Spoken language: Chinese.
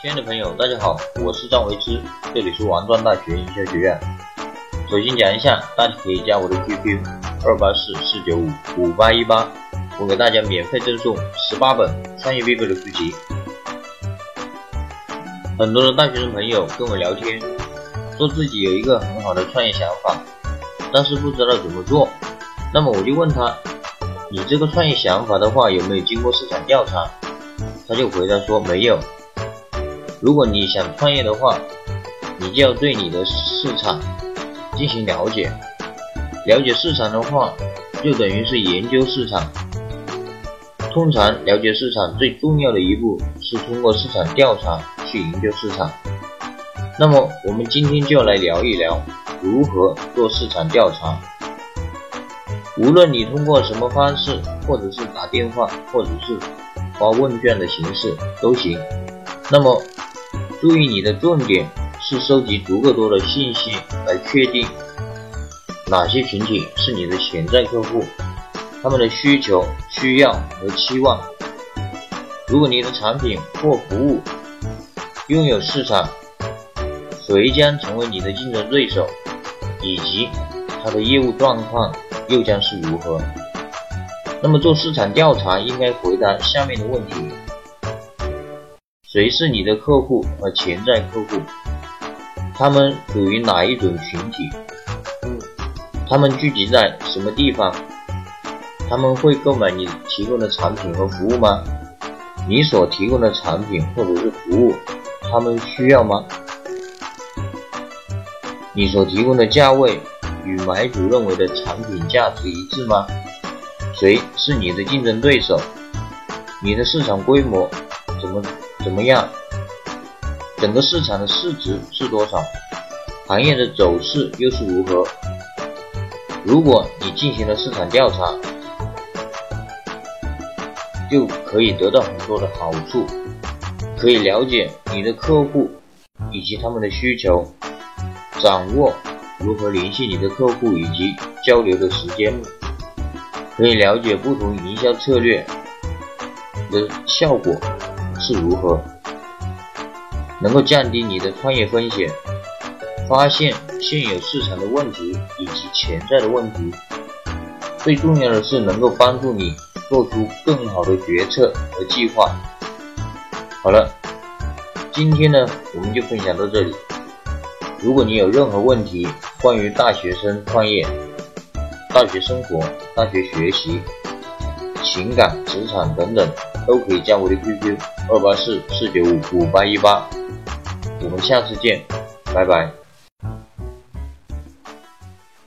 亲爱的朋友，大家好，我是张维之，这里是王庄大学营销学院。首先讲一下，大家可以加我的 QQ 二八四四九五五八一八，我给大家免费赠送十八本创业必备的书籍。很多的大学生朋友跟我聊天，说自己有一个很好的创业想法，但是不知道怎么做。那么我就问他，你这个创业想法的话，有没有经过市场调查？他就回答说没有。如果你想创业的话，你就要对你的市场进行了解。了解市场的话，就等于是研究市场。通常了解市场最重要的一步是通过市场调查去研究市场。那么我们今天就要来聊一聊如何做市场调查。无论你通过什么方式，或者是打电话，或者是发问卷的形式都行。那么注意，你的重点是收集足够多的信息来确定哪些群体是你的潜在客户，他们的需求、需要和期望。如果你的产品或服务拥有市场，谁将成为你的竞争对手，以及他的业务状况又将是如何？那么做市场调查应该回答下面的问题。谁是你的客户和潜在客户？他们属于哪一种群体？他们聚集在什么地方？他们会购买你提供的产品和服务吗？你所提供的产品或者是服务，他们需要吗？你所提供的价位与买主认为的产品价值一致吗？谁是你的竞争对手？你的市场规模怎么？怎么样？整个市场的市值是多少？行业的走势又是如何？如果你进行了市场调查，就可以得到很多的好处，可以了解你的客户以及他们的需求，掌握如何联系你的客户以及交流的时间，可以了解不同营销策略的效果。是如何能够降低你的创业风险，发现现有市场的问题以及潜在的问题？最重要的是能够帮助你做出更好的决策和计划。好了，今天呢我们就分享到这里。如果你有任何问题，关于大学生创业、大学生活、大学学习、情感、职场等等。都可以加我的 QQ 二八四四九五五八一八，我们下次见，拜拜。